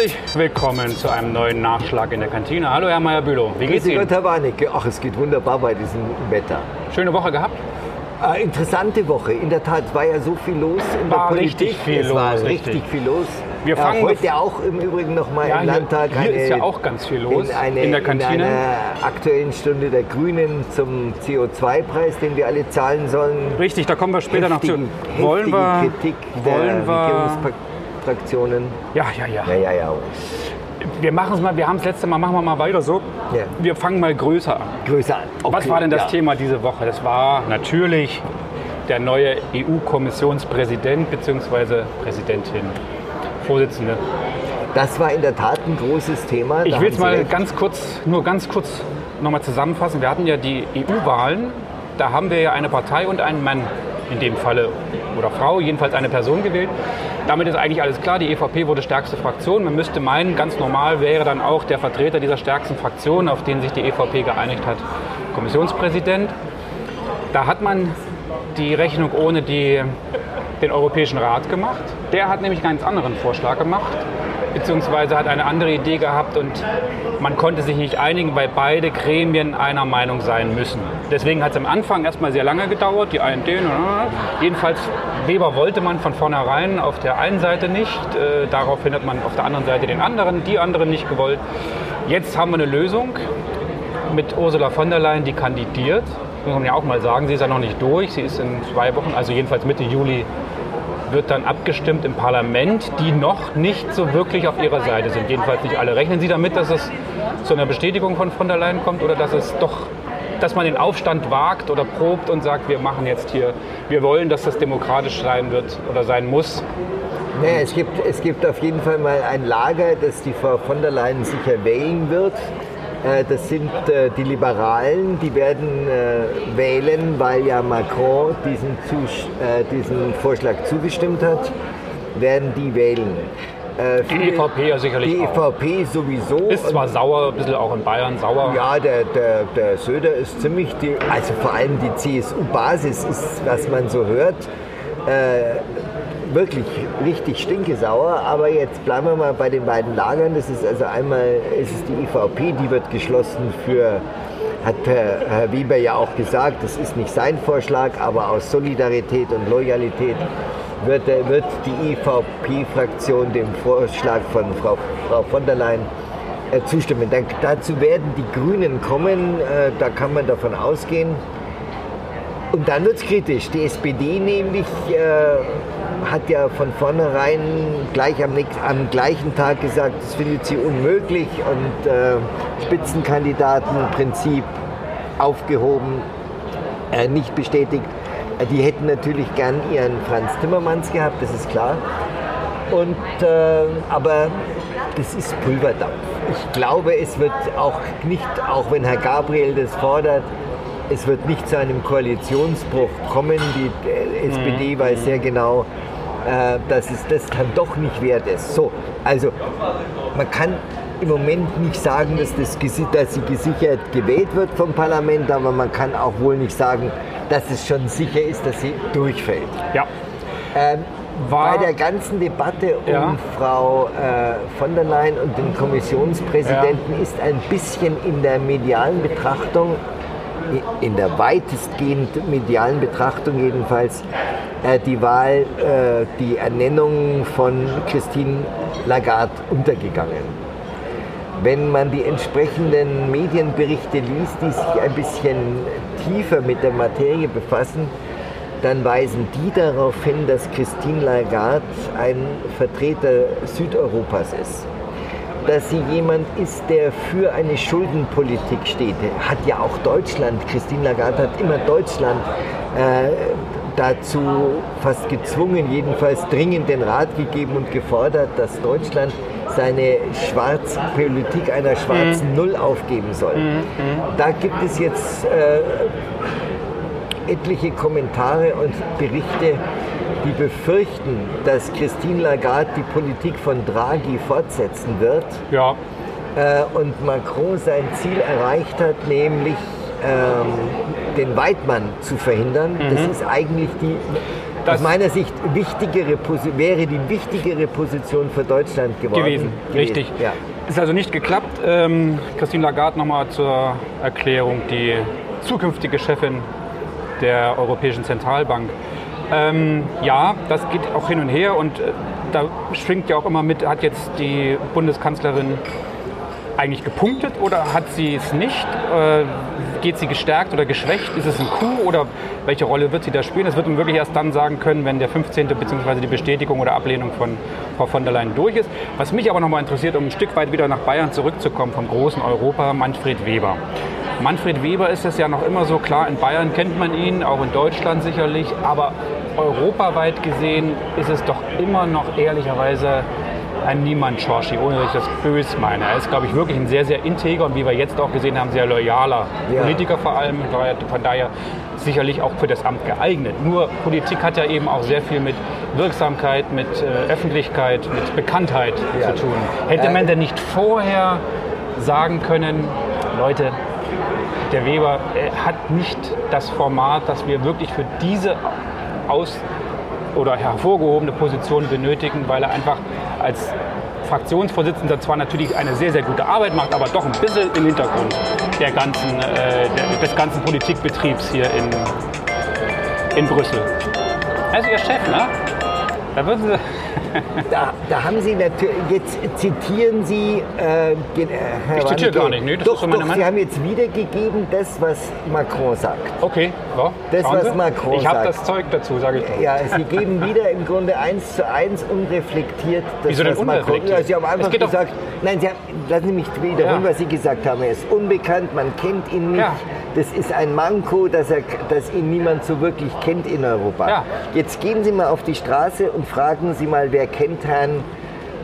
Herzlich willkommen zu einem neuen Nachschlag in der Kantine. Hallo Herr Meyer-Bülow, wie geht's Grüß Ihnen? Gott, Herr Warnecke. Ach, es geht wunderbar bei diesem Wetter. Schöne Woche gehabt? Äh, interessante Woche. In der Tat war ja so viel los in War der Politik. richtig viel es war los, richtig richtig. viel los. Wir Äh, fangen- heute auch im Übrigen noch mal im hier, Landtag hier ist ja auch ganz viel los in, eine, in der Kantine. in einer aktuellen Stunde der Grünen zum CO2-Preis, den wir alle zahlen sollen. Richtig, da kommen wir später noch zu. Heftigen- Wollen wir, Kritik der wollen wir, Regierungsfraktionen. ja, ja, ja. Ja, ja, ja. Wir machen es mal, wir haben es letzte Mal, machen wir mal weiter so. Ja. Wir fangen mal größer an. Größer an. Was Okay, war denn das ja. Thema diese Woche? Das war natürlich der neue EU-Kommissionspräsident bzw. Präsidentin, Vorsitzende. Das war in der Tat ein großes Thema. Ich will es mal recht. ganz kurz, nur ganz kurz nochmal zusammenfassen. Wir hatten ja die EU-Wahlen, da haben wir ja eine Partei und einen Mann in dem Falle oder Frau, jedenfalls eine Person gewählt. Damit ist eigentlich alles klar, die EVP wurde stärkste Fraktion. Man müsste meinen, ganz normal wäre dann auch der Vertreter dieser stärksten Fraktion, auf den sich die EVP geeinigt hat, Kommissionspräsident. Da hat man die Rechnung ohne die, den Europäischen Rat gemacht. Der hat nämlich einen ganz anderen Vorschlag gemacht, beziehungsweise hat eine andere Idee gehabt und man konnte sich nicht einigen, weil beide Gremien einer Meinung sein müssen. Deswegen hat es am Anfang erstmal sehr lange gedauert, die äh, jedenfalls Weber wollte man von vornherein auf der einen Seite nicht, äh, daraufhin hat man auf der anderen Seite den anderen, die anderen nicht gewollt. Jetzt haben wir eine Lösung mit Ursula von der Leyen, die kandidiert. Muss man ja auch mal sagen, sie ist ja noch nicht durch. Sie ist in zwei Wochen, also jedenfalls Mitte Juli, wird dann abgestimmt im Parlament, die noch nicht so wirklich auf ihrer Seite sind. Jedenfalls nicht alle. Rechnen Sie damit, dass es zu einer Bestätigung von von der Leyen kommt oder dass es doch, dass man den Aufstand wagt oder probt und sagt, wir machen jetzt hier, wir wollen, dass das demokratisch sein wird oder sein muss. Naja, es, gibt, es gibt auf jeden Fall mal ein Lager, das die Frau von der Leyen sicher wählen wird. Äh, Das sind äh, die Liberalen, die werden äh, wählen, weil ja Macron diesen, Zus- diesen Vorschlag zugestimmt hat, werden die wählen. Äh, Die EVP ja sicherlich Die auch. EVP sowieso. Ist zwar sauer, ein bisschen auch in Bayern sauer. Ja, der, der, der Söder ist ziemlich, die, also vor allem die CSU-Basis ist, was man so hört, äh, wirklich richtig stinkesauer. Aber jetzt bleiben wir mal bei den beiden Lagern. Das ist also einmal ist es die EVP, die wird geschlossen für, hat Herr, Weber ja auch gesagt, das ist nicht sein Vorschlag, aber aus Solidarität und Loyalität wird, wird die EVP-Fraktion dem Vorschlag von Frau, Frau von der Leyen äh, zustimmen. Dann, dazu werden die Grünen kommen, äh, da kann man davon ausgehen. Und dann wird es kritisch. Die SPD nämlich äh, hat ja von vornherein gleich am, am gleichen Tag gesagt, das findet sie unmöglich und äh, Spitzenkandidatenprinzip aufgehoben, äh, nicht bestätigt. Äh, Die hätten natürlich gern ihren Franz Timmermans gehabt, das ist klar. Und, äh, aber das ist Pulverdampf. Ich glaube, es wird auch nicht, auch wenn Herr Gabriel das fordert, es wird nicht zu einem Koalitionsbruch kommen. Die äh, SPD weiß sehr genau, äh, dass es das dann doch nicht wert ist. So, also man kann im Moment nicht sagen, dass, das, dass sie gesichert gewählt wird vom Parlament, aber man kann auch wohl nicht sagen, dass es schon sicher ist, dass sie durchfällt. Ja. Ähm, War- bei der ganzen Debatte um Ja. Frau äh, von der Leyen und den Kommissionspräsidenten ist ein bisschen in der medialen Betrachtung, in der weitestgehend medialen Betrachtung jedenfalls, die Wahl, äh, die Ernennung von Christine Lagarde untergegangen. Wenn man die entsprechenden Medienberichte liest, die sich ein bisschen tiefer mit der Materie befassen, dann weisen die darauf hin, dass Christine Lagarde ein Vertreter Südeuropas ist. Dass sie jemand ist, der für eine Schuldenpolitik steht. Hat ja auch Deutschland, Christine Lagarde hat immer Deutschland äh, dazu fast gezwungen, jedenfalls dringend den Rat gegeben und gefordert, dass Deutschland seine schwarze Politik einer schwarzen Null aufgeben soll. Da gibt es jetzt äh, etliche Kommentare und Berichte, die befürchten, dass Christine Lagarde die Politik von Draghi fortsetzen wird Ja. äh, und Macron sein Ziel erreicht hat, nämlich ähm, den Weidmann zu verhindern. Das ist eigentlich die, aus meiner Sicht wichtigere, wäre die wichtigere Position für Deutschland geworden. Gewesen, gewesen. richtig. Ja. Ist also nicht geklappt. Ähm, Christine Lagarde nochmal zur Erklärung, die zukünftige Chefin der Europäischen Zentralbank. Ähm, ja, das geht auch hin und her und äh, da schwingt ja auch immer mit, hat jetzt die Bundeskanzlerin eigentlich gepunktet oder hat sie es nicht? Äh, geht sie gestärkt oder geschwächt? Ist es ein Coup oder welche Rolle wird sie da spielen? Das wird man wirklich erst dann sagen können, wenn der 15. bzw. die Bestätigung oder Ablehnung von Frau von der Leyen durch ist. Was mich aber nochmal interessiert, um ein Stück weit wieder nach Bayern zurückzukommen, vom großen Europa, Manfred Weber. Manfred Weber ist es ja noch immer so, klar, in Bayern kennt man ihn, auch in Deutschland sicherlich, aber europaweit gesehen ist es doch immer noch ehrlicherweise ein Niemand-Schorschi, ohne dass ich das böse meine. Er ist, glaube ich, wirklich ein sehr, sehr integer und wie wir jetzt auch gesehen haben, sehr loyaler ja. Politiker vor allem. Von daher sicherlich auch für das Amt geeignet. Nur Politik hat ja eben auch sehr viel mit Wirksamkeit, mit äh, Öffentlichkeit, mit Bekanntheit ja. zu tun. Hätte äh, man denn nicht vorher sagen können, Leute, der Weber hat nicht das Format, das wir wirklich für diese aus oder hervorgehobene Position benötigen, weil er einfach als Fraktionsvorsitzender zwar natürlich eine sehr, sehr gute Arbeit macht, aber doch ein bisschen im Hintergrund der ganzen, äh, der, des ganzen Politikbetriebs hier in, in Brüssel. Also Ihr Chef, ne? Da würden Sie da, da, haben Sie natürlich, jetzt zitieren Sie, äh, äh, Herr Ich zitiere gar nicht, nee, das doch, ist doch, Sie haben jetzt wiedergegeben das, was Macron sagt. Okay, ja. Das, was Sie? Macron ich sagt. Ich habe das Zeug dazu, sage ich. Ja, Sie geben wieder im Grunde eins zu eins unreflektiert das, Wieso denn was Macron... Ja, Sie haben einfach gesagt, nein, Sie haben, lassen Sie mich wiederholen, ja. was Sie gesagt haben. Er ist unbekannt, man kennt ihn nicht. Ja. Das ist ein Manko, dass, er, dass ihn niemand so wirklich kennt in Europa. Ja. Jetzt gehen Sie mal auf die Straße und fragen Sie mal, wer kennt Herrn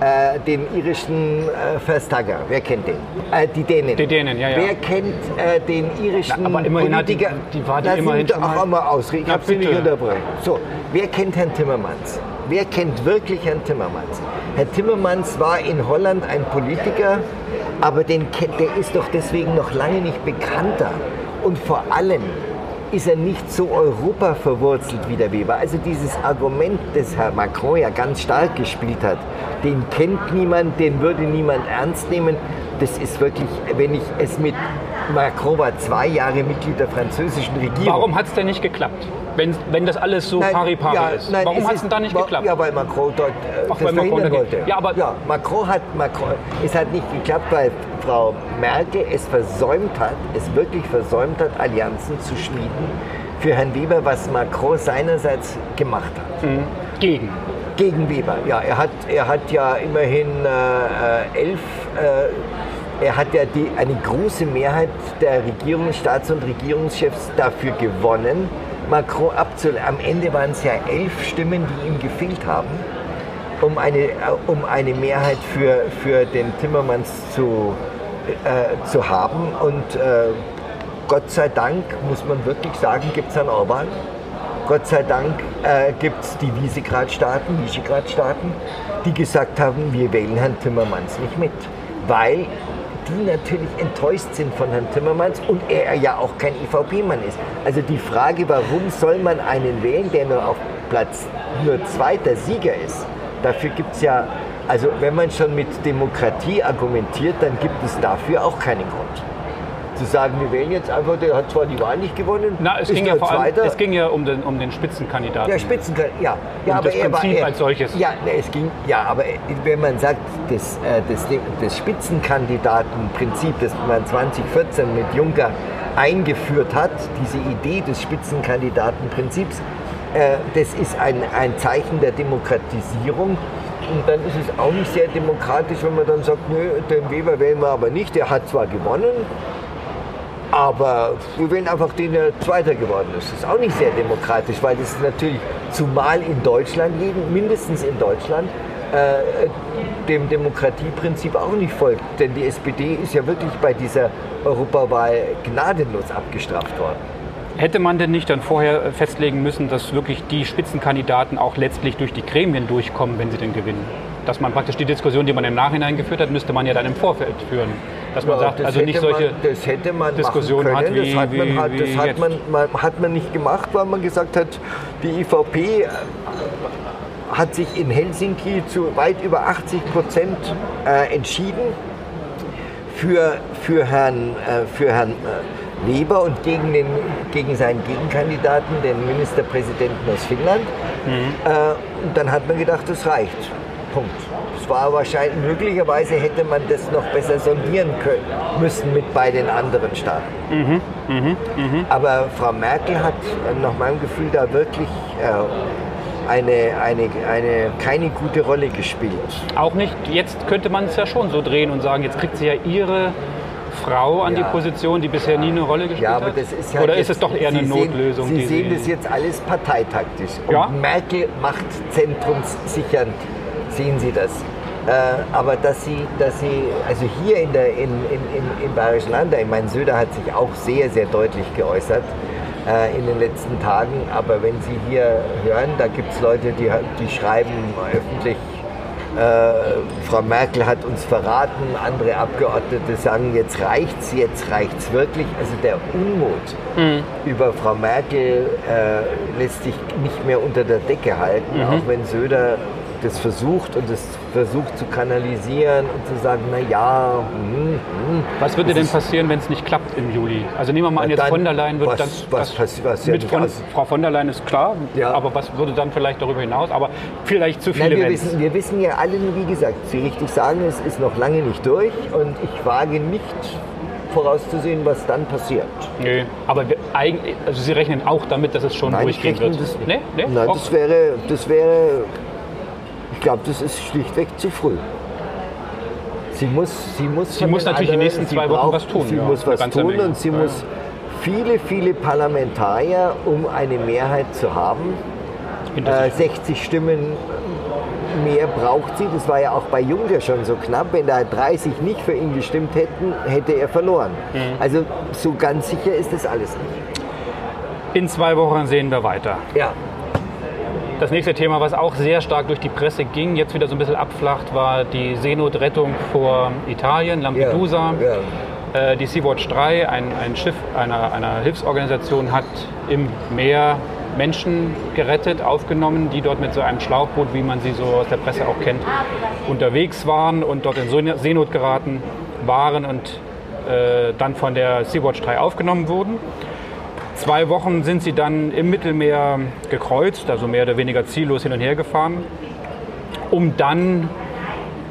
äh, den irischen äh, Verstager. Wer kennt den? Äh, die Dänen. Die Dänen, ja, ja. Wer kennt äh, den irischen Na, aber immerhin Politiker? Die, die war die immerhin schon auch einmal ausreden. Ich habe sie nicht unterbrochen. So, wer kennt Herrn Timmermans? Wer kennt wirklich Herrn Timmermans? Herr Timmermans war in Holland ein Politiker, aber den, der ist doch deswegen noch lange nicht bekannter. Und vor allem ist er nicht so Europa verwurzelt wie der Weber. Also dieses Argument, das Herr Macron ja ganz stark gespielt hat, den kennt niemand, den würde niemand ernst nehmen, das ist wirklich, wenn ich es mit Macron war zwei Jahre Mitglied der französischen Regierung. Warum hat es denn nicht geklappt? Wenn, wenn das alles so pari pari ja, ist. Nein, Warum hat es denn da nicht geklappt? Ja, weil Macron dort äh, Ach, das verhindern wollte. Ja, aber ja, Macron hat, Macron, es hat nicht geklappt, weil Frau Merkel es versäumt hat, es wirklich versäumt hat, Allianzen zu schmieden für Herrn Weber, was Macron seinerseits gemacht hat. Mhm. Gegen? Gegen Weber, ja. Er hat, er hat ja immerhin äh, elf... Äh, er hat ja die, eine große Mehrheit der Regierungs-, Staats- und Regierungschefs dafür gewonnen, Macron abzulehnen. Am Ende waren es ja elf Stimmen, die ihm gefehlt haben, um eine, äh, um eine Mehrheit für, für den Timmermans zu, äh, zu haben. Und äh, Gott sei Dank, muss man wirklich sagen, gibt es einen Orban. Gott sei Dank äh, gibt es die Visegrad-Staaten, Visegrad-Staaten, die gesagt haben, wir wählen Herrn Timmermans nicht mit. Weil die natürlich enttäuscht sind von Herrn Timmermans und er ja auch kein EVP-Mann ist. Also die Frage, warum soll man einen wählen, der nur auf Platz nur zweiter Sieger ist, dafür gibt es ja, also wenn man schon mit Demokratie argumentiert, dann gibt es dafür auch keinen Grund zu sagen, wir wählen jetzt einfach, der hat zwar die Wahl nicht gewonnen, Na, es ging ja vor allem, es ging ja um den, um den Spitzenkandidaten. Ja, Spitzenkandidaten, ja. ja um aber das Prinzip war, er, als solches. Ja, es ging, ja, aber wenn man sagt, das, äh, das, das Spitzenkandidatenprinzip, das man 2014 mit Juncker eingeführt hat, diese Idee des Spitzenkandidatenprinzips, äh, das ist ein, ein Zeichen der Demokratisierung. Und dann ist es auch nicht sehr demokratisch, wenn man dann sagt, nö, den Weber wählen wir aber nicht. Der hat zwar gewonnen, aber wir wählen einfach den, der Zweiter geworden ist. Das ist auch nicht sehr demokratisch, weil das natürlich zumal in Deutschland liegen, mindestens in Deutschland, äh, dem Demokratieprinzip auch nicht folgt. Denn die SPD ist ja wirklich bei dieser Europawahl gnadenlos abgestraft worden. Hätte man denn nicht dann vorher festlegen müssen, dass wirklich die Spitzenkandidaten auch letztlich durch die Gremien durchkommen, wenn sie denn gewinnen? Dass man praktisch die Diskussion, die man im Nachhinein geführt hat, müsste man ja dann im Vorfeld führen. Dass man Ja, sagt, das also nicht solche man, das hätte man Diskussionen machen hat, wie, das hat man, wie, hat, wie das hat man, man, hat man nicht gemacht, weil man gesagt hat, die IVP äh, hat sich in Helsinki zu weit über 80 Prozent äh, entschieden für, für Herrn, äh, für Herrn äh, Weber und gegen, den, gegen seinen Gegenkandidaten, den Ministerpräsidenten aus Finnland. Äh, und dann hat man gedacht, das reicht. Punkt. Es war wahrscheinlich, möglicherweise hätte man das noch besser sondieren können, müssen mit bei den anderen Staaten. Aber Frau Merkel hat äh, nach meinem Gefühl da wirklich äh, eine, eine, eine, keine gute Rolle gespielt. Auch nicht, jetzt könnte man es ja schon so drehen und sagen, jetzt kriegt sie ja ihre Frau an Ja. die Position, die bisher nie eine Rolle gespielt Ja, aber hat. das ist ja Oder jetzt, ist es doch eher eine Sie sehen- Notlösung? Sie sehen das jetzt alles parteitaktisch. Und Ja. Merkel macht zentrumssichernd, sehen Sie das. Äh, aber dass sie, dass sie, also hier in der, in, in, in, im Bayerischen Land, ich meine, Söder hat sich auch sehr, sehr deutlich geäußert äh, in den letzten Tagen, aber wenn Sie hier hören, da gibt es Leute, die, die schreiben öffentlich, äh, Frau Merkel hat uns verraten, andere Abgeordnete sagen, jetzt reicht's, jetzt reicht's wirklich. Also der Unmut über Frau Merkel äh, lässt sich nicht mehr unter der Decke halten, auch wenn Söder das versucht und das versucht zu kanalisieren und zu sagen, na ja, hm, hm. Was würde Das denn passieren, wenn es nicht klappt im Juli? Also nehmen wir mal an, jetzt Dann, von der Leyen wird was- dann. was passi- was mit von, aus- Frau von der Leyen ist klar, Ja. aber was würde dann vielleicht darüber hinaus? Aber vielleicht zu Nein, viele wir, Events. wissen, wir wissen ja alle, wie gesagt, Sie richtig sagen, es ist noch lange nicht durch und ich wage nicht vorauszusehen, was dann passiert. Nö, aber wir, also Sie rechnen auch damit, dass es schon Nein, durchgehen wird. das nicht. Nee? Nee? Nein, das wäre, das wäre, glaube, das ist schlichtweg zu früh. Sie muss, sie muss, Sie muss den natürlich die anderen- nächsten sie zwei Wochen braucht- was tun, Sie ja, muss was tun Menge. und sie Ja. muss viele, viele Parlamentarier, um eine Mehrheit zu haben. Äh, sich. 60 Stimmen mehr braucht sie. Das war ja auch bei Juncker schon so knapp. Wenn da 30 nicht für ihn gestimmt hätten, hätte er verloren. Mhm. Also so ganz sicher ist das alles nicht. In zwei Wochen sehen wir weiter. Ja. Das nächste Thema, was auch sehr stark durch die Presse ging, jetzt wieder so ein bisschen abflacht, war die Seenotrettung vor Italien, Lampedusa. Ja. Äh, Die Sea-Watch 3, ein, ein Schiff einer, einer Hilfsorganisation, hat im Meer Menschen gerettet, aufgenommen, die dort mit so einem Schlauchboot, wie man sie so aus der Presse auch kennt, unterwegs waren und dort in So- Seenot geraten waren und äh, dann von der Sea-Watch 3 aufgenommen wurden. Zwei Wochen sind sie dann im Mittelmeer gekreuzt, also mehr oder weniger ziellos hin und her gefahren, um dann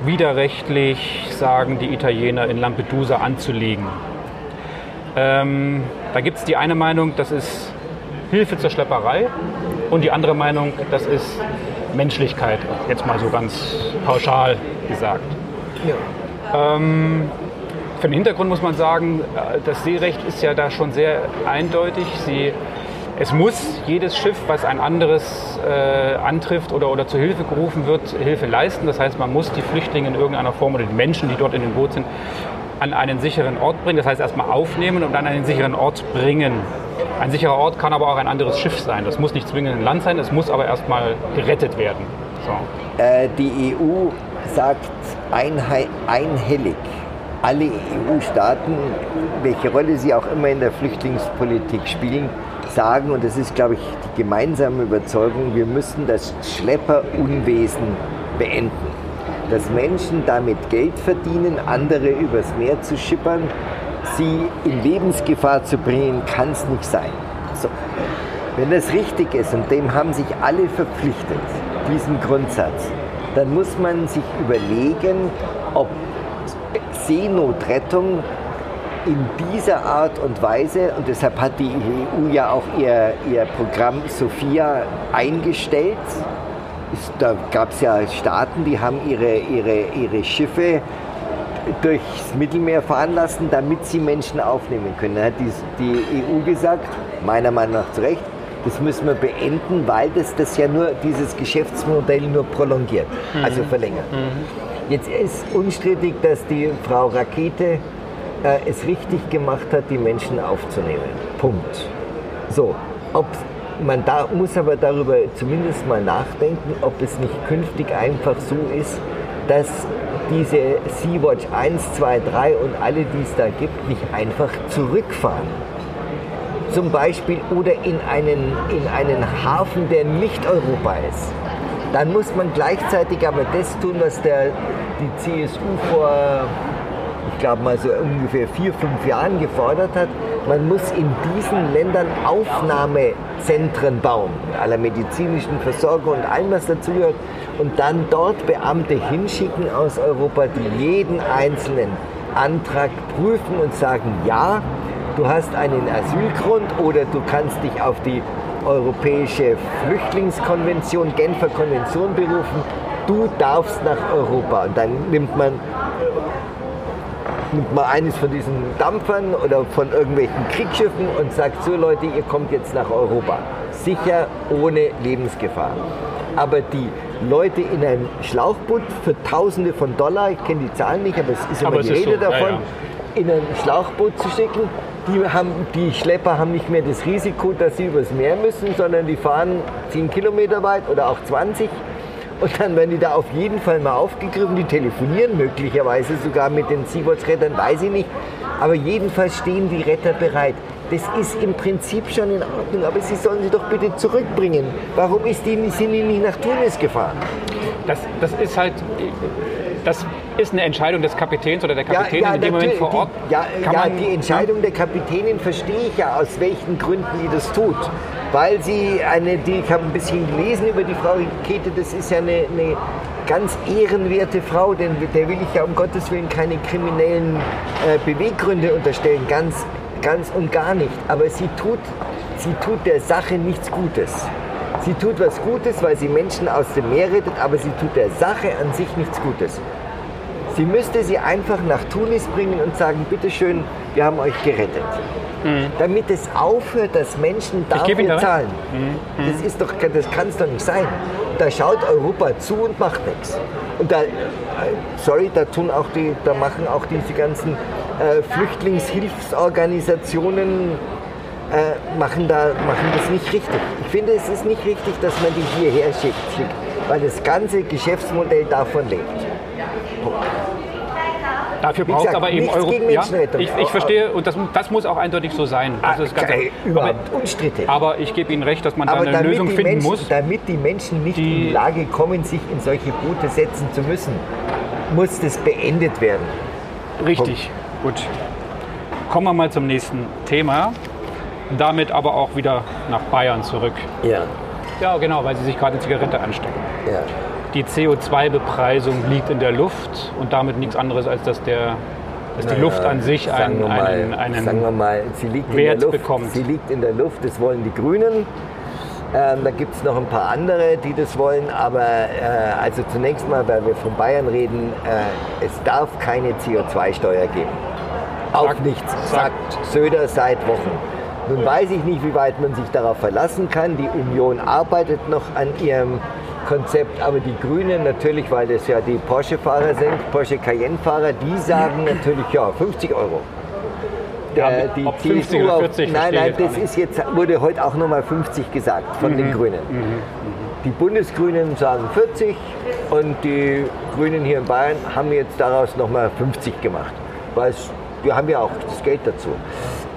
widerrechtlich, sagen die Italiener, in Lampedusa anzulegen. Ähm, da gibt es die eine Meinung, das ist Hilfe zur Schlepperei und die andere Meinung, das ist Menschlichkeit, jetzt mal so ganz pauschal gesagt. Ja. Für den Hintergrund muss man sagen, äh, das Seerecht ist ja da schon sehr eindeutig. Sie, es muss jedes Schiff, was ein anderes äh, antrifft oder, oder zur Hilfe gerufen wird, Hilfe leisten. Das heißt, man muss die Flüchtlinge in irgendeiner Form oder die Menschen, die dort in dem Boot sind, an einen sicheren Ort bringen. Das heißt, erstmal aufnehmen und an einen sicheren Ort bringen. Ein sicherer Ort kann aber auch ein anderes Schiff sein. Das muss nicht zwingend ein Land sein, es muss aber erstmal gerettet werden. So. Äh, die EU sagt einhellig, alle EU-Staaten, welche Rolle sie auch immer in der Flüchtlingspolitik spielen, sagen, und das ist, glaube ich, die gemeinsame Überzeugung, wir müssen das Schlepperunwesen beenden. Dass Menschen damit Geld verdienen, andere übers Meer zu schippern, sie in Lebensgefahr zu bringen, kann es nicht sein. So. Wenn das richtig ist, und dem haben sich alle verpflichtet, diesen Grundsatz, dann muss man sich überlegen, ob Seenotrettung in dieser Art und Weise, und deshalb hat die EU ja auch ihr, ihr Programm Sophia eingestellt, da gab es ja Staaten, die haben ihre, ihre, ihre Schiffe durchs Mittelmeer fahren lassen, damit sie Menschen aufnehmen können. Da hat die, die EU gesagt, meiner Meinung nach zu Recht, das müssen wir beenden, weil das, das ja nur dieses Geschäftsmodell nur prolongiert, also verlängert. Jetzt ist unstrittig, dass die Frau Rakete äh, es richtig gemacht hat, die Menschen aufzunehmen. Punkt. So, ob man da muss aber darüber zumindest mal nachdenken, ob es nicht künftig einfach so ist, dass diese Sea-Watch 1, 2, 3 und alle, die es da gibt, nicht einfach zurückfahren. Zum Beispiel oder in einen, in einen Hafen, der nicht Europa ist. Dann muss man gleichzeitig aber das tun, was der, die CSU vor, ich glaube mal so ungefähr vier, fünf Jahren gefordert hat. Man muss in diesen Ländern Aufnahmezentren bauen, aller medizinischen Versorgung und allem, was dazugehört. Und dann dort Beamte hinschicken aus Europa, die jeden einzelnen Antrag prüfen und sagen, ja, du hast einen Asylgrund oder du kannst dich auf die Europäische Flüchtlingskonvention, Genfer Konvention berufen, du darfst nach Europa. Und dann nimmt man, nimmt man eines von diesen Dampfern oder von irgendwelchen Kriegsschiffen und sagt, so Leute, ihr kommt jetzt nach Europa. Sicher, ohne Lebensgefahr. Aber die Leute in ein Schlauchboot für Tausende von Dollar, ich kenne die Zahlen nicht, aber es ist immer aber die Rede so. davon, ja, ja. in ein Schlauchboot zu schicken, die, haben, die Schlepper haben nicht mehr das Risiko, dass sie übers Meer müssen, sondern die fahren 10 Kilometer weit oder auch 20 und dann werden die da auf jeden Fall mal aufgegriffen. Die telefonieren möglicherweise sogar mit den Sea-Watch-Rettern, weiß ich nicht. Aber jedenfalls stehen die Retter bereit. Das ist im Prinzip schon in Ordnung, aber sie sollen sie doch bitte zurückbringen. Warum ist die, sind die nicht nach Tunis gefahren? Das, das ist halt, das ist eine Entscheidung des Kapitäns oder der Kapitänin ja, ja, in dem Moment vor Ort. Die, ja, ja die Entscheidung der Kapitänin verstehe ich ja, aus welchen Gründen die das tut. Weil sie eine, die, ich habe ein bisschen gelesen über die Frau Kete, das ist ja eine, eine ganz ehrenwerte Frau, denn der will ich ja um Gottes Willen keine kriminellen äh, Beweggründe unterstellen, ganz, ganz und gar nicht. Aber sie tut, sie tut der Sache nichts Gutes. Sie tut was Gutes, weil sie Menschen aus dem Meer rettet, aber sie tut der Sache an sich nichts Gutes. Sie müsste sie einfach nach Tunis bringen und sagen, bitteschön, wir haben euch gerettet. Mhm. Damit es aufhört, dass Menschen dafür zahlen. Mhm. Das, ist doch, das kann es doch nicht sein. Da schaut Europa zu und macht nichts. Und da, sorry, da tun auch die, da machen auch diese ganzen äh, Flüchtlingshilfsorganisationen äh, machen, da, machen das nicht richtig. Ich finde, es ist nicht richtig, dass man die hierher schickt, weil das ganze Geschäftsmodell davon lebt. Dafür braucht es aber eben Euro. Ja, ich, ich, verstehe und das, das, muss auch eindeutig so sein. Das ah, ist ganz okay, überhaupt unstrittig. Aber ich gebe Ihnen recht, dass man da eine Lösung finden Menschen, muss. Damit die Menschen nicht die, in die Lage kommen, sich in solche Boote setzen zu müssen, muss das beendet werden. Richtig, Punkt. gut. Kommen wir mal zum nächsten Thema. Damit aber auch wieder nach Bayern zurück. Ja. Ja, genau, weil Sie sich gerade eine Zigarette anstecken. Ja die CO2-Bepreisung liegt in der Luft und damit nichts anderes, als dass, der, dass die Luft an sich einen, mal, einen, einen sagen wir mal, sie liegt Wert in der Luft, bekommt. Sie liegt in der Luft, das wollen die Grünen. Ähm, da gibt es noch ein paar andere, die das wollen, aber äh, also zunächst mal, weil wir von Bayern reden, äh, es darf keine CO2-Steuer geben. Auch sagt, nichts, sagt, sagt Söder seit Wochen. Nun weiß ich nicht, wie weit man sich darauf verlassen kann. Die Union arbeitet noch an ihrem Konzept. Aber die Grünen natürlich, weil das ja die Porsche-Fahrer sind, Porsche Cayenne-Fahrer, die sagen natürlich, ja, 50 Euro. Ja, äh, die ob 50 oder 40, Nein, nein, das ist jetzt, wurde heute auch nochmal 50 gesagt von mhm. den Grünen. Mhm. Mhm. Die Bundesgrünen sagen 40 und die Grünen hier in Bayern haben jetzt daraus nochmal 50 gemacht. Weil wir haben ja auch das Geld dazu.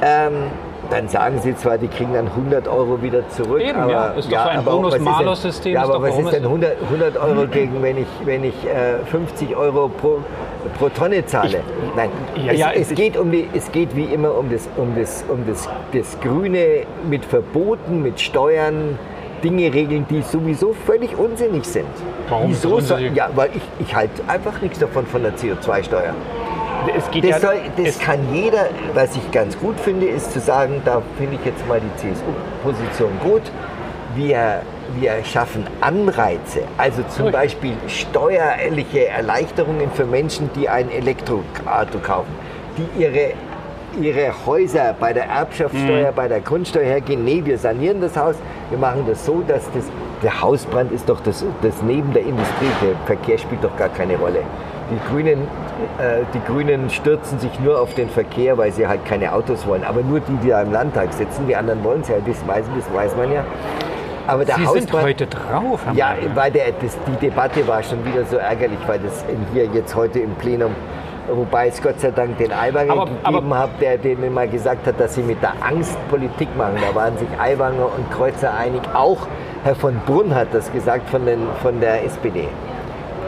Ähm, dann sagen sie zwar, die kriegen dann 100 Euro wieder zurück. Eben, aber, ja, ist doch ja, so ein Bonus-Malus-System. Ja, aber was ist denn 100, 100 Euro gegen, wenn ich, wenn ich äh, 50 Euro pro, pro Tonne zahle? Ich, Nein, ja, es, ja, es, geht um die, es geht wie immer um das, um das, um das, das Grüne mit Verboten, mit Steuern, Dinge regeln, die sowieso völlig unsinnig sind. Warum? Wieso so, ja, weil ich, ich halte einfach nichts davon von der CO2-Steuer das, ja, soll, das kann jeder, was ich ganz gut finde, ist zu sagen, da finde ich jetzt mal die CSU-Position gut. Wir, wir schaffen Anreize, also zum Beispiel steuerliche Erleichterungen für Menschen, die ein Elektroauto kaufen, die ihre ihre Häuser bei der Erbschaftssteuer, mhm. bei der Grundsteuer hergehen. Nee, wir sanieren das Haus. Wir machen das so, dass das, der Hausbrand ist doch das, das neben der Industrie. Der Verkehr spielt doch gar keine Rolle. Die Grünen, äh, die Grünen stürzen sich nur auf den Verkehr, weil sie halt keine Autos wollen. Aber nur die, die da im Landtag sitzen, die anderen wollen es ja, das weiß, das weiß man ja. Aber der Sie Hausmann, sind heute drauf, Herr Ja, weil der, das, die Debatte war schon wieder so ärgerlich, weil das hier jetzt heute im Plenum, wobei es Gott sei Dank den Aiwanger Aber- gegeben hat, der denen mal gesagt hat, dass sie mit der Angst Politik machen. Da waren sich Aiwanger und Kreuzer einig. Auch Herr von Brunn hat das gesagt von, den, von der SPD.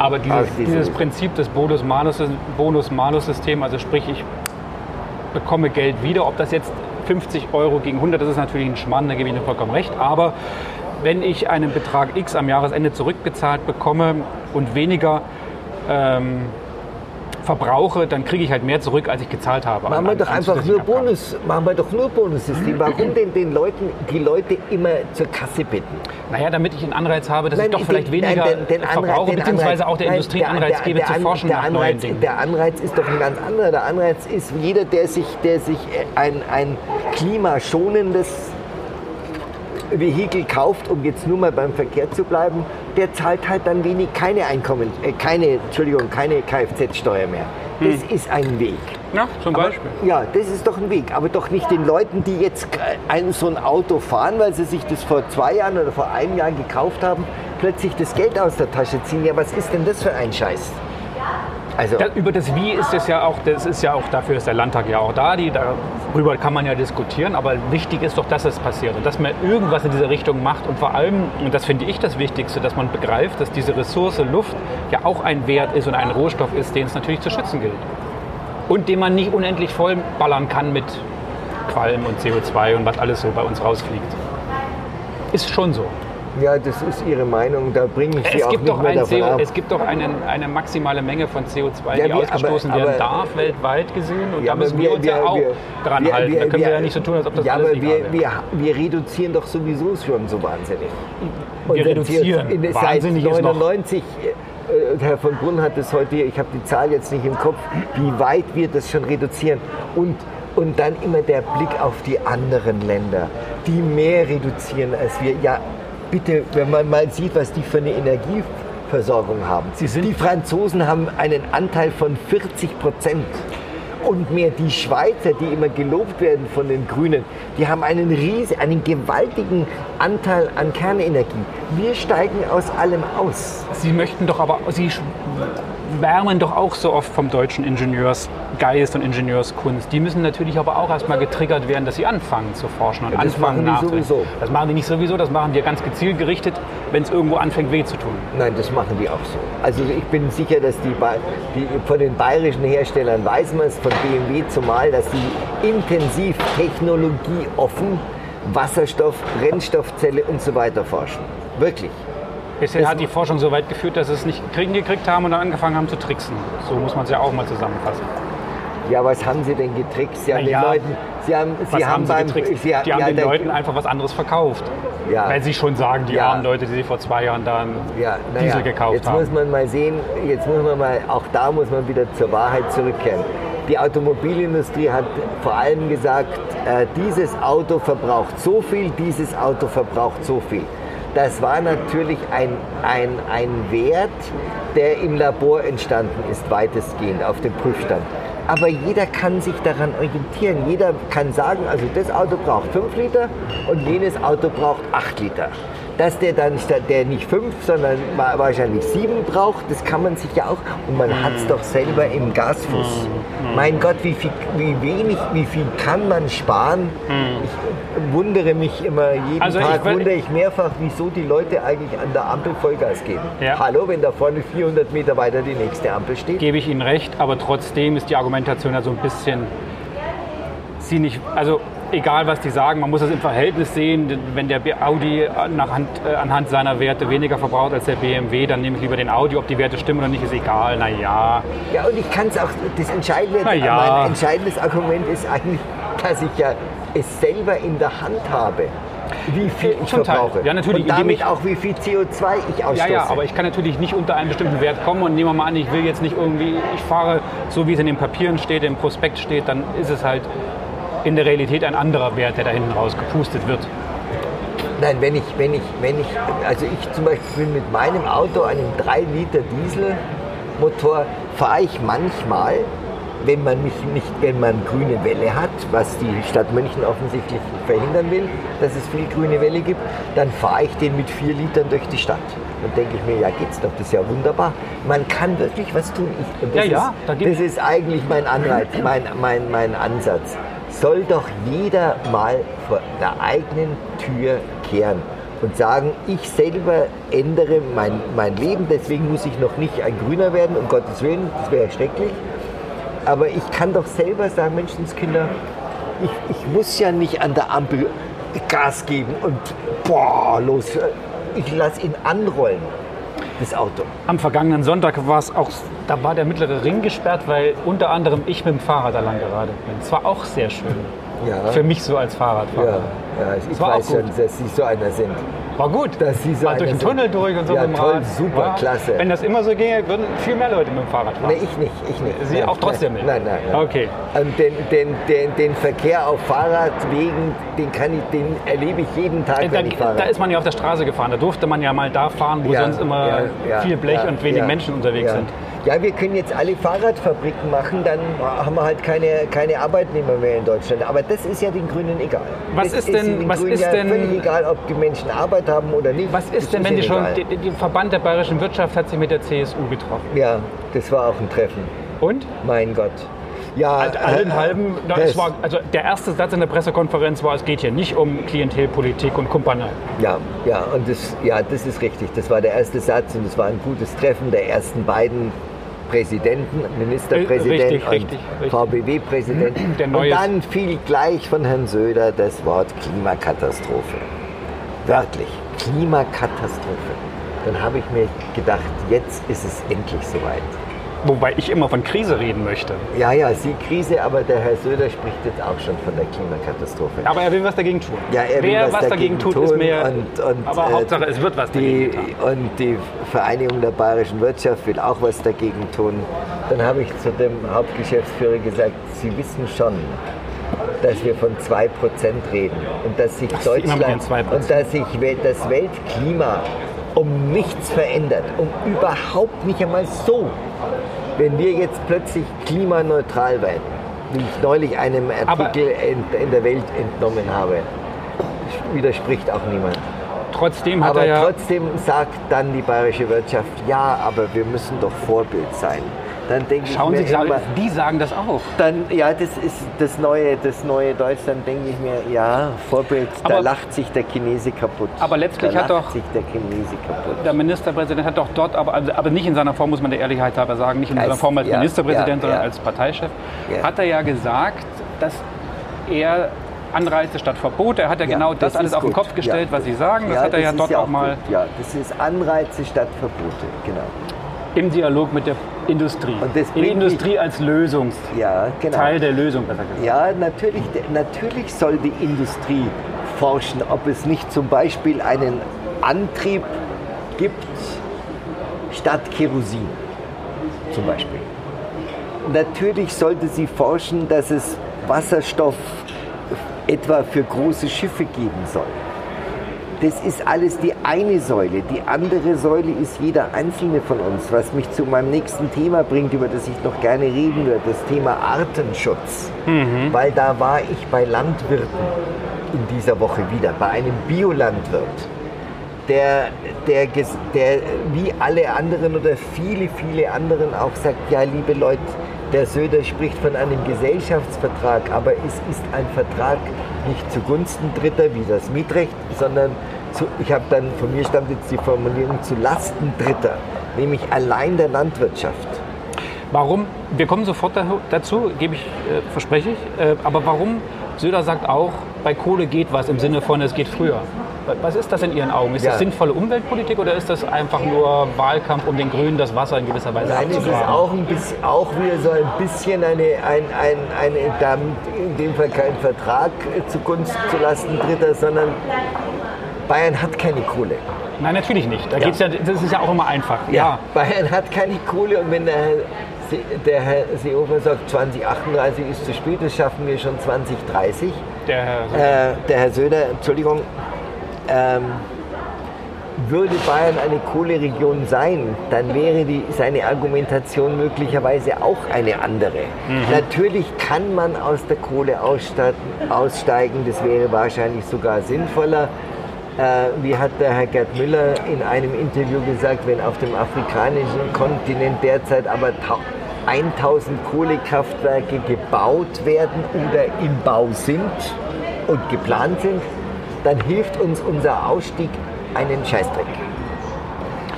Aber dieses, diese- dieses Prinzip des Bonus-Malus-Systems, also sprich, ich bekomme Geld wieder, ob das jetzt 50 Euro gegen 100, das ist natürlich ein Schmarrn, da gebe ich Ihnen vollkommen recht, aber wenn ich einen Betrag X am Jahresende zurückbezahlt bekomme und weniger ähm, verbrauche, dann kriege ich halt mehr zurück, als ich gezahlt habe. Machen wir an- doch an einfach nur Abgaben. Bonus, machen wir doch nur Bonussystem. Warum denn den Leuten, die Leute immer zur Kasse bitten? Naja, damit ich einen Anreiz habe, dass ich Nein, doch den- vielleicht weniger nein, den- den verbrauche, beziehungsweise auch der nein, Industrie einen Anreiz der- gebe der zu forschen der nach Anreiz, neuen Dingen. Der Anreiz ist doch ein ganz anderer. Der Anreiz ist, jeder, der sich, der sich ein, ein klimaschonendes Vehikel kauft, um jetzt nur mal beim Verkehr zu bleiben, der zahlt halt dann wenig keine Einkommen, äh, keine, Entschuldigung, keine Kfz-Steuer mehr. Das ist ein Weg. Ja, zum Aber- Beispiel. Ja, das ist doch ein Weg. Aber doch nicht den Leuten, die jetzt ein, so ein Auto fahren, weil sie sich das vor zwei Jahren oder vor einem Jahr gekauft haben, plötzlich das Geld aus der Tasche ziehen. Ja, was ist denn das für ein Scheiß? Also, Da, über das Wie ist es ja auch, das ist ja auch, dafür ist der Landtag ja auch da, die, darüber kann man ja diskutieren, aber wichtig ist doch, dass es passiert und dass man irgendwas in dieser Richtung macht und vor allem, und das finde ich das Wichtigste, dass man begreift, dass diese Ressource Luft ja auch ein Wert ist und ein Rohstoff ist, den es natürlich zu schützen gilt. Und den man nicht unendlich voll ballern kann mit Qualm und CO2 und was alles so bei uns rausfliegt. Ist schon so. Ja, das ist Ihre Meinung, da bringe ich Sie Es auch gibt, nicht doch mehr davon CO, ab. es gibt doch einen, eine maximale Menge von CO2, Ja, die wir- ausgestoßen aber- werden darf, weltweit gesehen. Und Ja, da müssen aber wir, uns ja auch dran wir- halten. wir- da können wir, wir- ja nicht so tun, als ob das ja, alles aber wir, wir, wir reduzieren doch sowieso schon so wahnsinnig. Wir Unser reduzieren. CO2 in- Wahnsinnig Seit noch- 99, äh, Herr von Brunn hat das heute ich habe die Zahl jetzt nicht im Kopf, wie weit wir das schon reduzieren. Und, und dann immer der Blick auf die anderen Länder, die mehr reduzieren als wir. Ja, bitte, wenn man mal sieht, was die für eine Energieversorgung haben. Sie sind- die Franzosen haben einen Anteil von 40 Prozent. Und mehr die Schweizer, die immer gelobt werden von den Grünen, die haben einen riesen, einen gewaltigen Anteil an Kernenergie. Wir steigen aus allem aus. Sie möchten doch aber, Sie wärmen doch auch so oft vom deutschen Ingenieursgeist und Ingenieurskunst. Die müssen natürlich aber auch erstmal getriggert werden, dass sie anfangen zu forschen und Ja, das anfangen machen die nachzudenken. sowieso. Das machen die nicht sowieso, das machen die ganz gezielt gerichtet, wenn es irgendwo anfängt weh zu tun. Nein, das machen die auch so. Also ich bin sicher, dass die, Ba- die von den bayerischen Herstellern weiß man es, von BMW zumal, dass sie intensiv technologieoffen Wasserstoff, Brennstoffzelle und so weiter forschen. Wirklich. Bisher hat die Forschung so weit geführt, dass sie es nicht kriegen gekriegt haben und dann angefangen haben zu tricksen. So muss man es ja auch mal zusammenfassen. Ja, was haben sie denn getrickst? Sie haben ja. den Leuten, sie haben, sie Was haben, haben sie beim, getrickst? Sie, die haben ja, den Leuten einfach was anderes verkauft. Ja. Weil sie schon sagen, die armen Leute, die sie vor zwei Jahren da einen ja, Diesel gekauft jetzt haben. muss man mal sehen, jetzt muss man mal, auch da muss man wieder zur Wahrheit zurückkehren. Die Automobilindustrie hat vor allem gesagt, äh, dieses Auto verbraucht so viel, dieses Auto verbraucht so viel. Das war natürlich ein, ein, ein Wert, der im Labor entstanden ist, weitestgehend auf dem Prüfstand. Aber jeder kann sich daran orientieren. Jeder kann sagen, also das Auto braucht 5 Liter und jenes Auto braucht 8 Liter. Dass der dann statt der nicht 5, sondern wa- wahrscheinlich 7 braucht, das kann man sich ja auch. Und man hat es doch selber im Gasfuß. Mein Gott, wie, viel, wie wenig, wie viel kann man sparen? Ich wundere mich immer, jeden Also ich Tag will- wundere ich mehrfach, wieso die Leute eigentlich an der Ampel Vollgas geben. Ja. Hallo, wenn da vorne 400 Meter weiter die nächste Ampel steht. gebe ich Ihnen recht, aber trotzdem ist die Argumentation ja so ein bisschen, sie nicht, also egal was die sagen, man muss es im Verhältnis sehen, wenn der Audi nachhand, äh, anhand seiner Werte weniger verbraucht als der BMW, dann nehme ich lieber den Audi, ob die Werte stimmen oder nicht, ist egal, naja. Ja, und ich kann es auch, das entscheidende, Na ja. mein entscheidendes Argument ist eigentlich, dass ich ja es selber in der Hand habe, wie viel ich Zum Teil. verbrauche. Ja, natürlich, Und damit ich- auch, wie viel CO2 ich ausstoße. Ja, ja, aber ich kann natürlich nicht unter einen bestimmten Wert kommen und nehmen wir mal an, ich will jetzt nicht irgendwie, ich fahre so, wie es in den Papieren steht, im Prospekt steht, dann ist es halt in der Realität ein anderer Wert, der da hinten raus gepustet wird. Nein, wenn ich, wenn ich, wenn ich, also ich zum Beispiel bin mit meinem Auto, einem 3 Liter Dieselmotor, fahre ich manchmal wenn man mich nicht, wenn man grüne Welle hat, was die Stadt München offensichtlich verhindern will, dass es viel grüne Welle gibt, dann fahre ich den mit vier Litern durch die Stadt. Dann denke ich mir, ja geht's doch, das ist ja wunderbar. Man kann wirklich was tun. Ich, das, Ja, ja, da ist, gibt's- das ist eigentlich mein Anreiz, mein, mein, mein Ansatz. Soll doch jeder mal vor der eigenen Tür kehren und sagen, ich selber ändere mein, mein Leben, deswegen muss ich noch nicht ein Grüner werden, um Gottes Willen, das wäre schrecklich. Aber ich kann doch selber sagen, Menschenskinder, ich, ich muss ja nicht an der Ampel Gas geben und boah, los. Ich lasse ihn anrollen, das Auto. Am vergangenen Sonntag war es auch, da war der mittlere Ring gesperrt, weil unter anderem ich mit dem Fahrrad da lang geradelt bin. Es war auch sehr schön. Ja. Für mich so als Ja, Fahrradfahrer. ja ich war auch weiß schon, dass Sie so einer sind. War gut. Dass Sie so war durch den Tunnel durch und so Ja, mit dem toll, Rad. super, War- klasse. Wenn das immer so ginge, würden viel mehr Leute mit dem Fahrrad fahren. Nee, ich nicht, ich nicht. Sie nein, auch trotzdem nein, nicht? Nein, nein, nein. Okay. Und den, den, den, den Verkehr auf Fahrradwegen, den, kann ich, den erlebe ich jeden Tag, da, wenn ich fahre. da ist man ja auf der Straße gefahren. Da durfte man ja mal da fahren, wo Ja, sonst immer ja, ja, viel Blech ja, und wenig ja, Menschen unterwegs ja. sind. Ja, wir können jetzt alle Fahrradfabriken machen, dann haben wir halt keine, keine Arbeitnehmer mehr in Deutschland. Aber das ist ja den Grünen egal. Was das ist denn- den was Grünen ist ja denn- völlig egal, ob die Menschen Arbeit haben oder nicht. Was ist Das denn, wenn die schon, die Verband der bayerischen Wirtschaft hat sich mit der CSU getroffen. Ja, das war auch ein Treffen. Und? Mein Gott. Ja, Allen äh, halben, na, es war, also der erste Satz in der Pressekonferenz war, es geht hier nicht um Klientelpolitik und Kumpanei. Ja, ja, und das, ja, das ist richtig. Das war der erste Satz und es war ein gutes Treffen der ersten beiden Präsidenten, Ministerpräsident Richtig, und. VBW-Präsident. Und dann fiel gleich von Herrn Söder das Wort Klimakatastrophe. Wörtlich, Klimakatastrophe. Dann habe ich mir gedacht, jetzt ist es endlich soweit. Wobei ich immer von Krise reden möchte. Ja, ja, Sie Krise, aber der Herr Söder spricht jetzt auch schon von der Klimakatastrophe. Aber er will was dagegen tun. Ja, er will Wer was dagegen tut, tun ist mir. und- und, aber äh, Hauptsache, es wird was dagegen Die, getan. und die Vereinigung der bayerischen Wirtschaft will auch was dagegen tun. Dann habe ich zu dem Hauptgeschäftsführer gesagt, Sie wissen schon, dass wir von 2% reden und dass sich den Deutschland 2%. und dass sich das Weltklima um nichts verändert, um überhaupt nicht einmal so. Wenn wir jetzt plötzlich klimaneutral werden, wie ich neulich einem Artikel in, in der Welt entnommen habe, widerspricht auch niemand. Trotzdem hat Aber er ja. trotzdem sagt dann die bayerische Wirtschaft, ja, aber wir müssen doch Vorbild sein. Dann denke ich Schauen mir Sie, immer, die sagen das auch. dann, ja, das ist das neue, das neue Deutschland, denke ich mir, ja, Vorbild, da Aber- lacht sich der Chinese kaputt. Aber letztlich da hat doch- sich der Chinese kaputt. Der Ministerpräsident hat doch dort, aber, also, aber nicht in seiner Form, muss man der Ehrlichkeit halber sagen, nicht in seiner Als- Form als ja, Ministerpräsident, ja, sondern ja. als Parteichef, Ja. hat er ja gesagt, dass er Anreize statt Verbote, er hat ja, Ja, genau das, alles ist auf den. Kopf gestellt, Ja. was Sie sagen. Das hat er das ja dort auch, mal gut. Ja, das ist Anreize statt Verbote, genau. Im Dialog mit der Industrie. Und das die Industrie als Lösungsteil Ja, genau. der Lösung, besser gesagt. Ja, natürlich, natürlich soll die Industrie forschen, ob es nicht zum Beispiel einen Antrieb gibt statt Kerosin. Zum Beispiel. Natürlich sollte sie forschen, dass es Wasserstoff etwa für große Schiffe geben soll. Das ist alles die eine Säule. Die andere Säule ist jeder einzelne von uns, was mich zu meinem nächsten Thema bringt, über das ich noch gerne reden würde, das Thema Artenschutz. Weil da war ich bei Landwirten in dieser Woche wieder, bei einem Biolandwirt, der, der, der wie alle anderen oder viele, viele anderen auch sagt, ja liebe Leute, der Söder spricht von einem Gesellschaftsvertrag, aber es ist ein Vertrag nicht zugunsten Dritter wie das Mietrecht, sondern zu, ich habe dann, von mir stammt jetzt die Formulierung zu Lasten Dritter, nämlich allein der Landwirtschaft. Warum? Wir kommen sofort da- dazu, gebe ich, äh, verspreche ich. Äh, aber warum? Söder sagt auch, bei Kohle geht was im Sinne von, es geht früher. Was ist das in Ihren Augen? Ist Ja. das sinnvolle Umweltpolitik oder ist das einfach nur Wahlkampf, um den Grünen das Wasser in gewisser Weise Nein, es ist abzugraben? auch, ein bisschen, auch wieder so ein bisschen eine, ein, ein, eine, damit in dem Fall kein Vertrag zugunsten zu Lasten Dritter, sondern Bayern hat keine Kohle. Nein, natürlich nicht. Da Ja. geht's ja, das ist ja auch immer einfach. Ja. Bayern hat keine Kohle und wenn der Herr, der Herr Seehofer sagt, 2038 ist zu spät, das schaffen wir schon 2030. Der Herr Äh, der Herr Söder, Entschuldigung, ähm, würde Bayern eine Kohleregion sein, dann wäre die, seine Argumentation möglicherweise auch eine andere. Mhm. Natürlich kann man aus der Kohle aussteigen, das wäre wahrscheinlich sogar sinnvoller. Äh, wie hat der Herr Gerd Müller in einem Interview gesagt, wenn auf dem afrikanischen Kontinent derzeit aber 1000 Kohlekraftwerke gebaut werden oder im Bau sind und geplant sind, dann hilft uns unser Ausstieg einen Scheißdreck.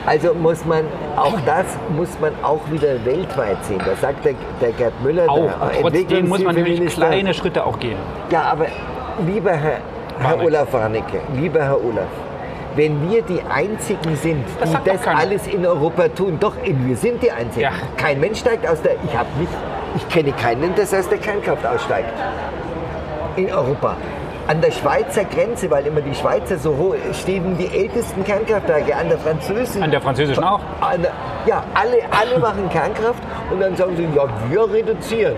Also muss man, auch das muss man auch wieder weltweit sehen. Da sagt der, der Gerd Müller, auch, der Trotzdem muss man natürlich kleine Schritte auch gehen. Ja, aber lieber Herr, Herr Olaf Warnecke, lieber Herr Olaf, wenn wir die Einzigen sind, das die das alles in Europa tun, doch, wir sind die Einzigen. Ja. Kein Mensch steigt aus der, ich habe nicht, ich kenne keinen, der aus der Kernkraft aussteigt. In Europa. An der Schweizer Grenze, weil immer die Schweizer so hoch stehen, die ältesten Kernkraftwerke, an der französischen. An der französischen auch? Der, ja, alle, alle machen Kernkraft und dann sagen sie, ja, wir reduzieren.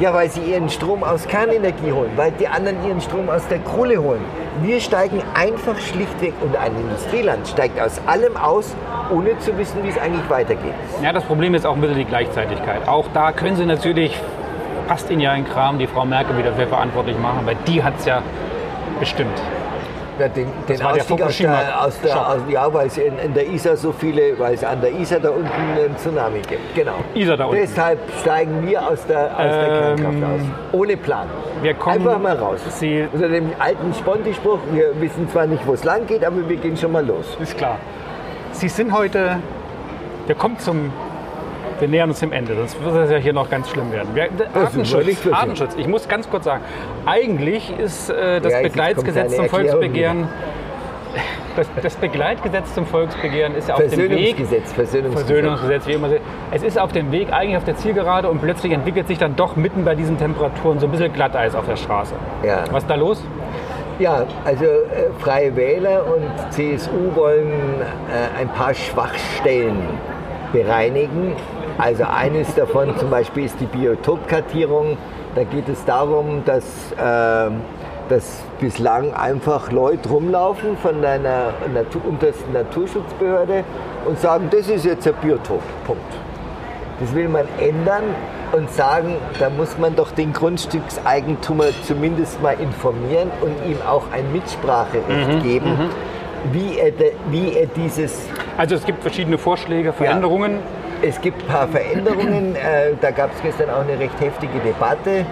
Ja, weil sie ihren Strom aus Kernenergie holen, weil die anderen ihren Strom aus der Kohle holen. Wir steigen einfach schlichtweg und ein Industrieland steigt aus allem aus, ohne zu wissen, wie es eigentlich weitergeht. Ja, das Problem ist auch ein bisschen die Gleichzeitigkeit. Auch da können Sie natürlich passt Ihnen ja ein Kram, die Frau Merkel wieder für verantwortlich machen, weil die hat es ja bestimmt. Ja, den, den Ausstieg aus der, aus der aus, ja, weil es in, in, der Isar so viele, weil es an der Isar da unten einen Tsunami gibt. Genau. Isar da unten. Deshalb steigen wir aus der, aus ähm, der Kernkraft aus. Ohne Plan. Wir kommen Einfach mal raus. Sie Unter dem alten Sponti-Spruch, wir wissen zwar nicht, wo es lang geht, aber wir gehen schon mal los. Ist klar. Sie sind heute, wir kommen zum wir nähern uns dem Ende, sonst wird es ja hier noch ganz schlimm werden. Wir, Artenschutz, Artenschutz, ich muss ganz kurz sagen, eigentlich ist äh, das ja, Begleitsgesetz zum Volksbegehren das, das, Begleitgesetz zum Volksbegehren ist ja auf dem Weg. Versöhnungsgesetz, Versöhnungsgesetz, wie immer. Es ist auf dem Weg, eigentlich auf der Zielgerade und plötzlich entwickelt sich dann doch mitten bei diesen Temperaturen so ein bisschen Glatteis auf der Straße. Ja. Was ist da los? Ja, also äh, Freie Wähler und CSU wollen äh, ein paar Schwachstellen bereinigen also eines davon zum Beispiel ist die Biotopkartierung. Da geht es darum, dass, äh, dass bislang einfach Leute rumlaufen von deiner Natur, untersten Naturschutzbehörde und sagen, das ist jetzt ein Biotop. Punkt. Das will man ändern und sagen, da muss man doch den Grundstückseigentümer zumindest mal informieren und ihm auch ein Mitspracherecht mhm, geben, mhm. wie, er de, wie er dieses... Also es gibt verschiedene Vorschläge, Veränderungen. Ja es gibt ein paar Veränderungen. Äh, da gab es gestern auch eine recht heftige Debatte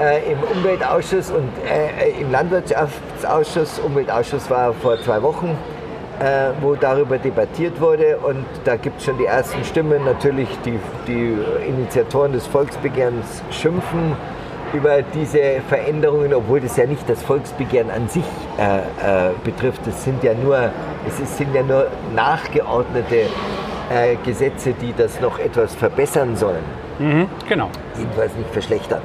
äh, im Umweltausschuss und äh, im Landwirtschaftsausschuss. Umweltausschuss war vor zwei Wochen, wo darüber debattiert wurde. Und da gibt es schon die ersten Stimmen. Natürlich die, die Initiatoren des Volksbegehrens schimpfen über diese Veränderungen, obwohl das ja nicht das Volksbegehren an sich äh, äh, betrifft. Es sind ja nur, es ist, sind ja nur nachgeordnete äh, Gesetze, die das noch etwas verbessern sollen. Mhm, genau. Jedenfalls nicht verschlechtern.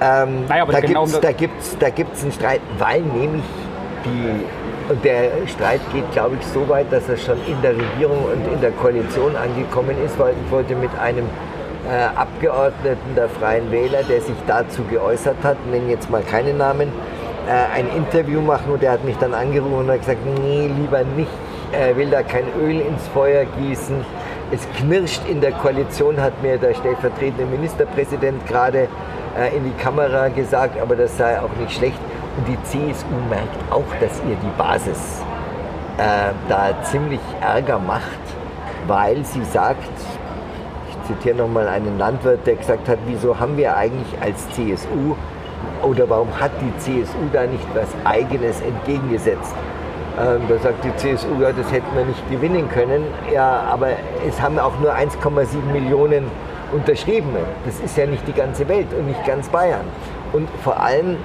Ähm, naja, da genau gibt es da gibt's, da gibt's einen Streit, weil nämlich die, und der Streit geht, glaube ich, so weit, dass er schon in der Regierung und in der Koalition angekommen ist, weil ich wollte mit einem äh, Abgeordneten der Freien Wähler, der sich dazu geäußert hat, nenne jetzt mal keinen Namen, äh, ein Interview machen und der hat mich dann angerufen und hat gesagt, nee, lieber nicht, er will da kein Öl ins Feuer gießen. Es knirscht in der Koalition, hat mir der stellvertretende Ministerpräsident gerade äh, in die Kamera gesagt, aber das sei auch nicht schlecht. Und die CSU merkt auch, dass ihr die Basis äh, da ziemlich Ärger macht, weil sie sagt, ich zitiere nochmal einen Landwirt, der gesagt hat, wieso haben wir eigentlich als CSU oder warum hat die CSU da nicht was Eigenes entgegengesetzt? Ähm, da sagt die CSU, ja, das hätten wir nicht gewinnen können. Ja, aber es haben auch nur 1,7 Millionen unterschrieben. Das ist ja nicht die ganze Welt und nicht ganz Bayern. Und vor allem,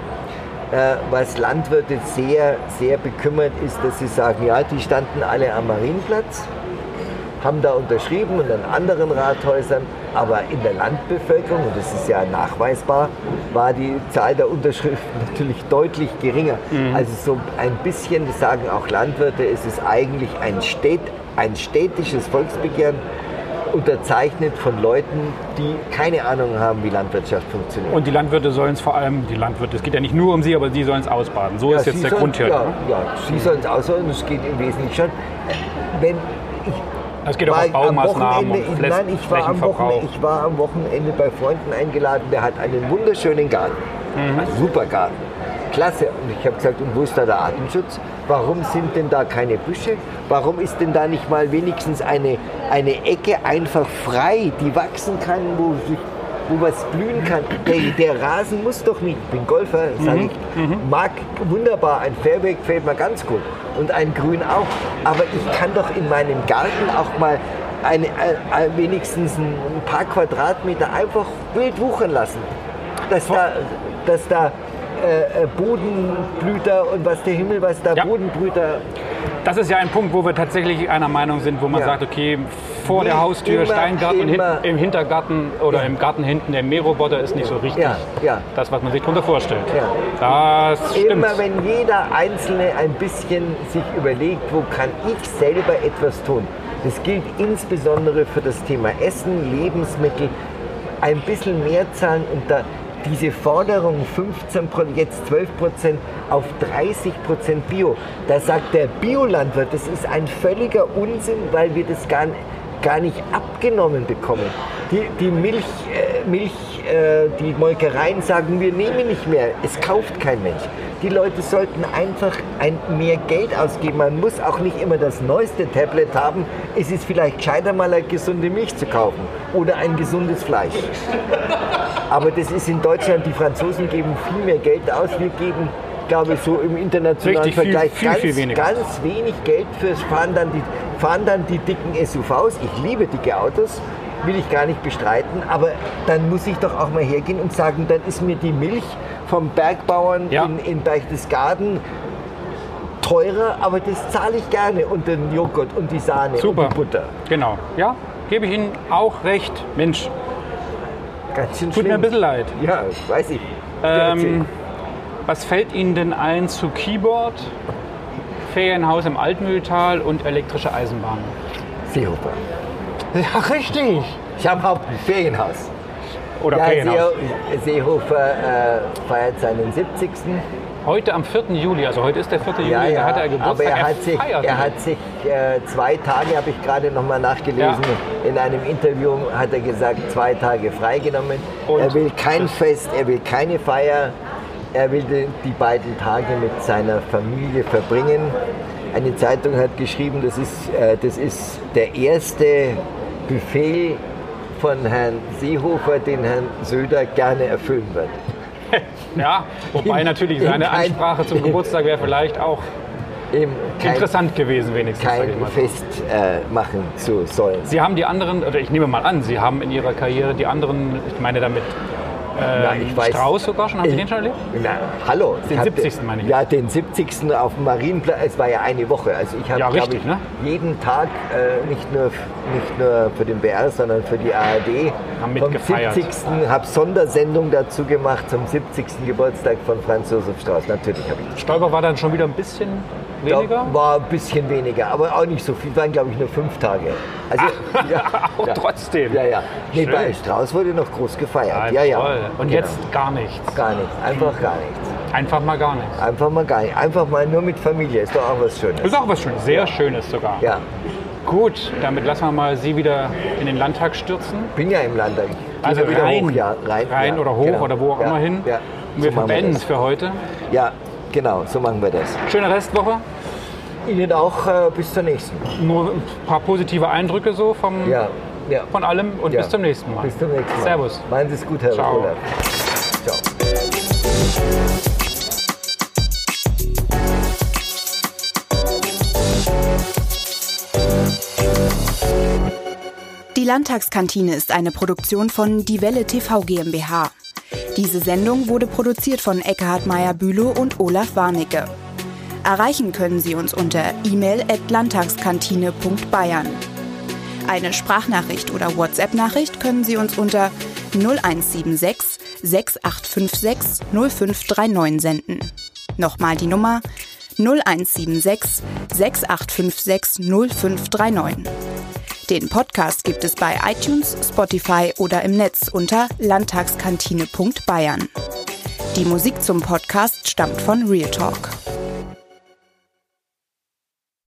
äh, was Landwirte sehr, sehr bekümmert ist, dass sie sagen, ja, die standen alle am Marienplatz haben da unterschrieben und an anderen Rathäusern, aber in der Landbevölkerung, und das ist ja nachweisbar, war die Zahl der Unterschriften natürlich deutlich geringer. Mhm. Also so ein bisschen, das sagen auch Landwirte, es ist eigentlich ein, Stät, ein städtisches Volksbegehren unterzeichnet von Leuten, die keine Ahnung haben, wie Landwirtschaft funktioniert. Und die Landwirte sollen es vor allem, die Landwirte, es geht ja nicht nur um sie, aber sie sollen es ausbaden. So Ja, ist jetzt der sollen- Grund hier. Ja, ja, sie sollen es ausbaden, es geht im Wesentlichen schon. Wenn Es geht auch um Baumaßnahmen und ich, Fläch- nein, ich war, am. Wochenende, ich war am Wochenende bei Freunden eingeladen, der hat einen wunderschönen Garten. Mhm. Ein super Garten. Klasse. Und ich habe gesagt, und wo ist da der Artenschutz? Warum sind denn da keine Büsche? Warum ist denn da nicht mal wenigstens eine, eine Ecke einfach frei, die wachsen kann, wo, sich, wo was blühen kann? Der, der Rasen muss doch nicht, ich bin Golfer, sage Mhm. ich, mag wunderbar, ein Fairway gefällt mir ganz gut und ein Grün auch. Aber ich kann doch in meinem Garten auch mal eine, äh, äh, wenigstens ein, ein paar Quadratmeter einfach wild wuchern lassen. Dass da, dass da äh, äh, Bodenblüter und was der Himmel, was da Ja. Bodenblüter. Das ist ja ein Punkt, wo wir tatsächlich einer Meinung sind, wo man Ja. sagt, okay, vor der Nicht Haustür immer, Steingarten und hinten, im Hintergarten oder Ja. im Garten hinten der Mähroboter ist nicht so richtig Ja, ja. das, was man sich darunter vorstellt. Ja. Das stimmt. Immer wenn jeder Einzelne ein bisschen sich überlegt, wo kann ich selber etwas tun. Das gilt insbesondere für das Thema Essen, Lebensmittel. Ein bisschen mehr zahlen und da diese Forderung 15 jetzt 12 Prozent auf 30 Prozent Bio, da sagt der Biolandwirt, das ist ein völliger Unsinn, weil wir das gar, gar nicht abgenommen bekommen. Die, die Milch, äh, Milch äh, die Molkereien sagen, wir nehmen nicht mehr. Es kauft kein Mensch. Die Leute sollten einfach ein, mehr Geld ausgeben. Man muss auch nicht immer das neueste Tablet haben. Es ist vielleicht gescheiter, mal eine gesunde Milch zu kaufen oder ein gesundes Fleisch. Aber das ist in Deutschland, die Franzosen geben viel mehr Geld aus. Wir geben, glaube ich, so im internationalen Richtig, viel- Vergleich viel, ganz, viel weniger. ganz wenig Geld fürs Fahren dann die, fahren dann die dicken SUVs. Ich liebe dicke Autos, will ich gar nicht bestreiten. Aber dann muss ich doch auch mal hergehen und sagen, dann ist mir die Milch vom Bergbauern Ja. in, in Berchtesgaden teurer, aber das zahle ich gerne. Und den Joghurt und die Sahne Super. und die Butter. Genau. Ja, gebe ich Ihnen auch recht. Mensch, Ganz schön tut mir schlimm. ein bisschen leid. Ja, weiß ich. Ähm, was fällt Ihnen denn ein zu Keyboard, Ferienhaus im Altmühltal und elektrische Eisenbahn? Seehofer. Ja, richtig. Ich habe Haupt ein Ferienhaus. Oder Ja, Ferienhaus. See, Seehofer äh, feiert seinen 70. Heute am 4. Juli, also heute ist der 4. Juli, Ja, da ja, hat er aber Geburtstag. er hat sich, er hat sich äh, zwei Tage, habe ich gerade noch mal nachgelesen, in einem Interview hat er gesagt, zwei Tage freigenommen. Und? er will kein Fest, er will keine Feier, er will die, beiden Tage mit seiner Familie verbringen. Eine Zeitung hat geschrieben, das ist, äh, das ist der erste Befehl von Herrn Seehofer, den Herrn Söder gerne erfüllen wird. Ja, wobei natürlich in seine Ansprache zum Geburtstag wäre vielleicht auch Eben kein, interessant gewesen, wenigstens. kein. Fest äh, machen zu sollen. Sie haben die anderen, oder ich nehme mal an, Sie haben in Ihrer Karriere die anderen, ich meine damit Ja, ähm, ich weiß. Strauß sogar schon, haben Sie Ich- den schon erlebt? Na, hallo. Den hab 70. meine ich. Ja, den 70. auf dem Marienplatz. Es war ja eine Woche. Also ich habe, Ja, glaube ich, ne? jeden Tag, äh, nicht, nur, nicht nur für den BR, sondern für die ARD, Haben vom mitgefeiert. 70. habe Sondersendung dazu gemacht zum 70. Geburtstag von Franz Josef Strauß. Natürlich habe ich. Stolper war dann schon wieder ein bisschen weniger. Da war ein bisschen weniger, aber auch nicht so viel. Waren, glaube ich, nur fünf Tage. Also, ja, Auch ja. trotzdem. Ja, ja. Nee, Schön. bei Strauß wurde noch groß gefeiert. Ja, ja. toll. Und Genau. jetzt gar nichts. Gar nichts. Einfach gar nichts. Einfach mal gar nichts. Einfach mal gar nicht. Einfach mal nur mit Familie. Ist doch auch was Schönes. Ist auch was Schönes, sehr Schönes sogar. Ja, Gut, damit lassen wir mal Sie wieder in den Landtag stürzen. bin ja im Landtag. Also wieder rein, hoch, ja, rein, rein ja, oder hoch genau. oder wo auch ja, immer hin. Ja, Und wir so machen verbeenden es für heute. Ja, genau, so machen wir das. Schöne Restwoche. Ihnen auch äh, bis zur nächsten. Nur ein paar positive Eindrücke so vom, Ja, ja. von allem und ja. bis zum nächsten Mal. Bis zum nächsten Mal. Servus. Machen Sie es gut, Herr Ciao. Olaf. Ciao. Die Landtagskantine ist eine Produktion von Die Welle TV GmbH. Diese Sendung wurde produziert von Eckhard Meyer-Bülow und Olaf Warnecke. Erreichen können Sie uns unter e-mail at landtagskantine.bayern. Eine Sprachnachricht oder WhatsApp-Nachricht können Sie uns unter 0176 6856 0539 senden. Nochmal die Nummer 0176 6856 0539. Den Podcast gibt es bei iTunes, Spotify oder im Netz unter landtagskantine.bayern. Die Musik zum Podcast stammt von Real Talk.